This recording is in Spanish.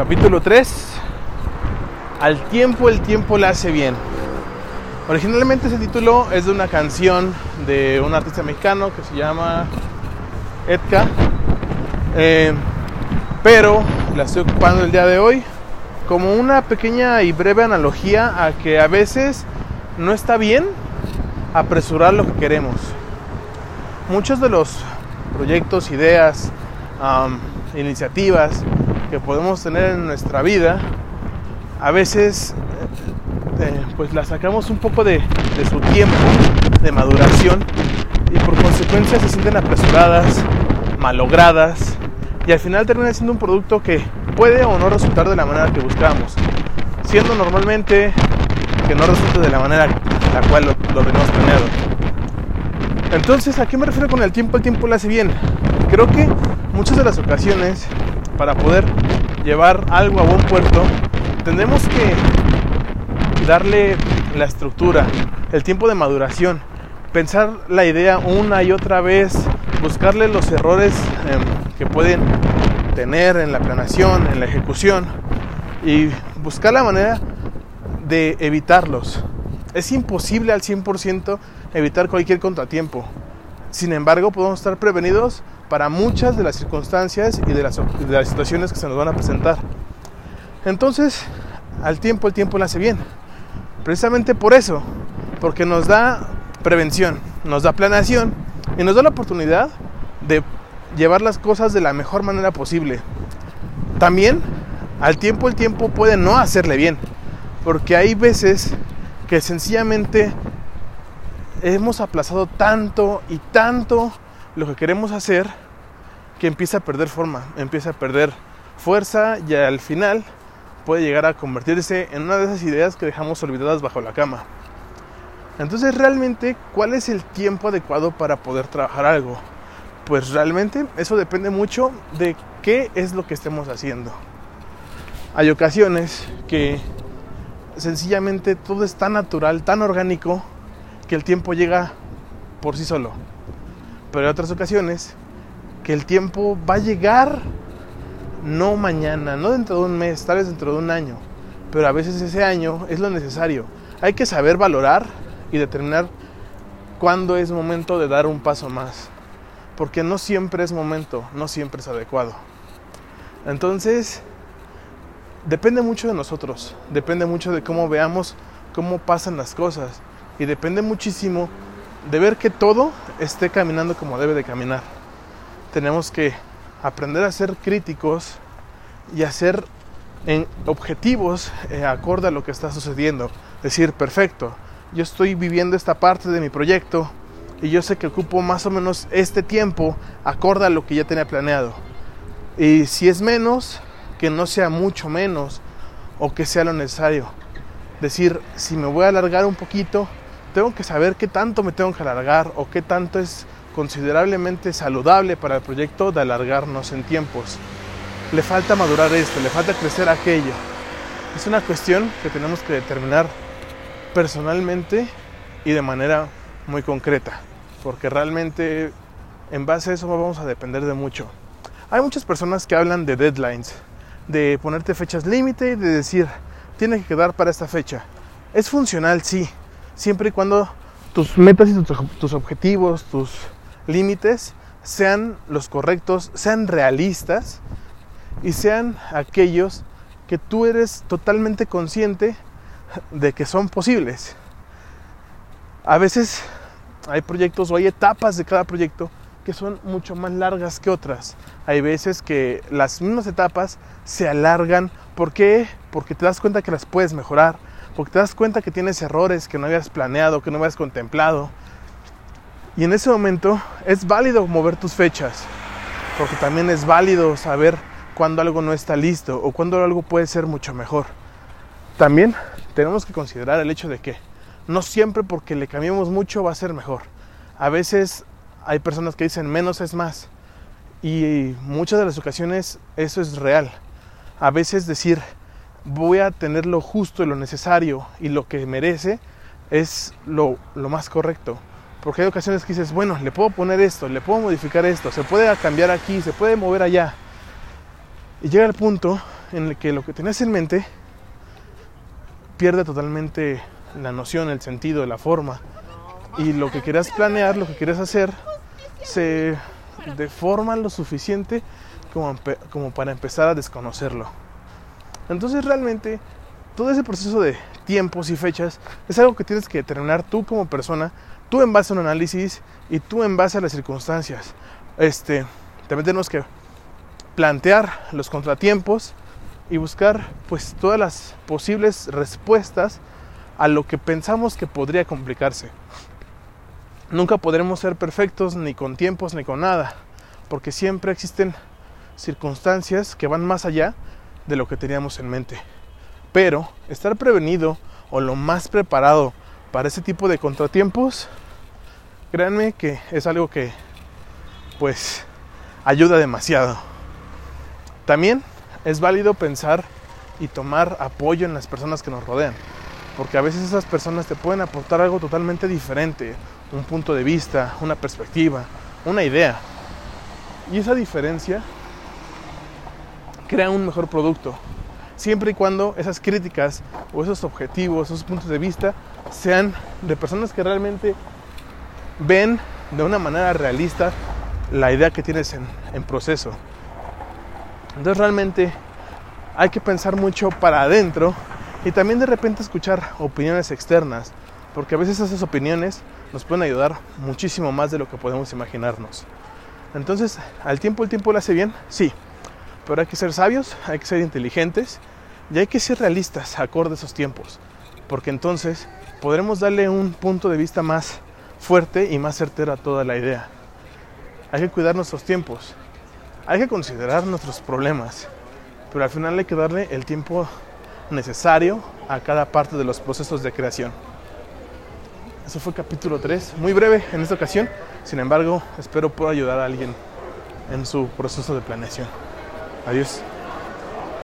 Capítulo 3. Al tiempo el tiempo le hace bien. Originalmente ese título es de una canción de un artista mexicano que se llama Edka. Eh, pero la estoy ocupando el día de hoy como una pequeña y breve analogía a que a veces no está bien apresurar lo que queremos. Muchos de los proyectos, ideas, iniciativas que podemos tener en nuestra vida, a veces eh, eh, pues las sacamos un poco de, de su tiempo de maduración y por consecuencia se sienten apresuradas, malogradas y al final termina siendo un producto que puede o no resultar de la manera que buscamos, siendo normalmente que no resulte de la manera la cual lo, lo tenemos planeado. Entonces, ¿a qué me refiero con el tiempo? El tiempo lo hace bien. Creo que muchas de las ocasiones, para poder llevar algo a buen puerto, tenemos que darle la estructura, el tiempo de maduración, pensar la idea una y otra vez, buscarle los errores eh, que pueden tener en la planeación, en la ejecución y buscar la manera de evitarlos. Es imposible al 100% evitar cualquier contratiempo. Sin embargo, podemos estar prevenidos para muchas de las circunstancias y de las, de las situaciones que se nos van a presentar. Entonces, al tiempo el tiempo le hace bien. Precisamente por eso, porque nos da prevención, nos da planeación y nos da la oportunidad de llevar las cosas de la mejor manera posible. También, al tiempo el tiempo puede no hacerle bien, porque hay veces que sencillamente hemos aplazado tanto y tanto lo que queremos hacer que empieza a perder forma, empieza a perder fuerza y al final puede llegar a convertirse en una de esas ideas que dejamos olvidadas bajo la cama. Entonces realmente, ¿cuál es el tiempo adecuado para poder trabajar algo? Pues realmente eso depende mucho de qué es lo que estemos haciendo. Hay ocasiones que sencillamente todo es tan natural, tan orgánico, que el tiempo llega por sí solo. Pero hay otras ocasiones que el tiempo va a llegar no mañana, no dentro de un mes, tal vez dentro de un año, pero a veces ese año es lo necesario. Hay que saber valorar y determinar cuándo es momento de dar un paso más, porque no siempre es momento, no siempre es adecuado. Entonces, depende mucho de nosotros, depende mucho de cómo veamos cómo pasan las cosas y depende muchísimo de ver que todo esté caminando como debe de caminar. Tenemos que aprender a ser críticos y a ser en objetivos eh, acorde a lo que está sucediendo. Decir, perfecto, yo estoy viviendo esta parte de mi proyecto y yo sé que ocupo más o menos este tiempo acorde a lo que ya tenía planeado. Y si es menos, que no sea mucho menos o que sea lo necesario. Decir, si me voy a alargar un poquito, tengo que saber qué tanto me tengo que alargar o qué tanto es considerablemente saludable para el proyecto de alargarnos en tiempos. Le falta madurar esto, le falta crecer aquello. Es una cuestión que tenemos que determinar personalmente y de manera muy concreta, porque realmente en base a eso vamos a depender de mucho. Hay muchas personas que hablan de deadlines, de ponerte fechas límite y de decir, tiene que quedar para esta fecha. Es funcional, sí, siempre y cuando tus metas y tus, objetivos, tus límites sean los correctos, sean realistas y sean aquellos que tú eres totalmente consciente de que son posibles. A veces hay proyectos o hay etapas de cada proyecto que son mucho más largas que otras. Hay veces que las mismas etapas se alargan. ¿Por qué? Porque te das cuenta que las puedes mejorar, porque te das cuenta que tienes errores que no habías planeado, que no habías contemplado. Y en ese momento es válido mover tus fechas, porque también es válido saber cuándo algo no está listo o cuándo algo puede ser mucho mejor. También tenemos que considerar el hecho de que no siempre porque le cambiemos mucho va a ser mejor. A veces hay personas que dicen menos es más y muchas de las ocasiones eso es real. A veces decir voy a tener lo justo y lo necesario y lo que merece es lo, más correcto. Porque hay ocasiones que dices, bueno, le puedo poner esto, le puedo modificar esto, se puede cambiar aquí, se puede mover allá. Y llega el punto en el que lo que tenías en mente pierde totalmente la noción, el sentido, la forma. Y lo que querías planear, lo que querías hacer, se deforma lo suficiente como, como para empezar a desconocerlo. Entonces realmente todo ese proceso de tiempos y fechas es algo que tienes que determinar tú como persona, tú en base a un análisis y tú en base a las circunstancias. Este, también tenemos que plantear los contratiempos y buscar pues todas las posibles respuestas a lo que pensamos que podría complicarse. Nunca podremos ser perfectos ni con tiempos ni con nada, porque siempre existen circunstancias que van más allá de lo que teníamos en mente. Pero estar prevenido o lo más preparado para ese tipo de contratiempos, créanme que es algo que pues ayuda demasiado. También es válido pensar y tomar apoyo en las personas que nos rodean, porque a veces esas personas te pueden aportar algo totalmente diferente, un punto de vista, una perspectiva, una idea. Y esa diferencia crea un mejor producto, siempre y cuando esas críticas o esos objetivos, esos puntos de vista sean de personas que realmente ven de una manera realista la idea que tienes en, proceso. Entonces realmente hay que pensar mucho para adentro y también de repente escuchar opiniones externas, porque a veces esas opiniones nos pueden ayudar muchísimo más de lo que podemos imaginarnos. Entonces, ¿al tiempo el tiempo lo hace bien? Sí, pero hay que ser sabios, hay que ser inteligentes y hay que ser realistas acorde a esos tiempos, porque entonces podremos darle un punto de vista más fuerte y más certero a toda la idea. Hay que cuidar nuestros tiempos, hay que considerar nuestros problemas, pero al final hay que darle el tiempo necesario a cada parte de los procesos de creación. Eso fue capítulo 3, muy breve en esta ocasión, sin embargo espero pueda ayudar a alguien en su proceso de planeación. Adiós.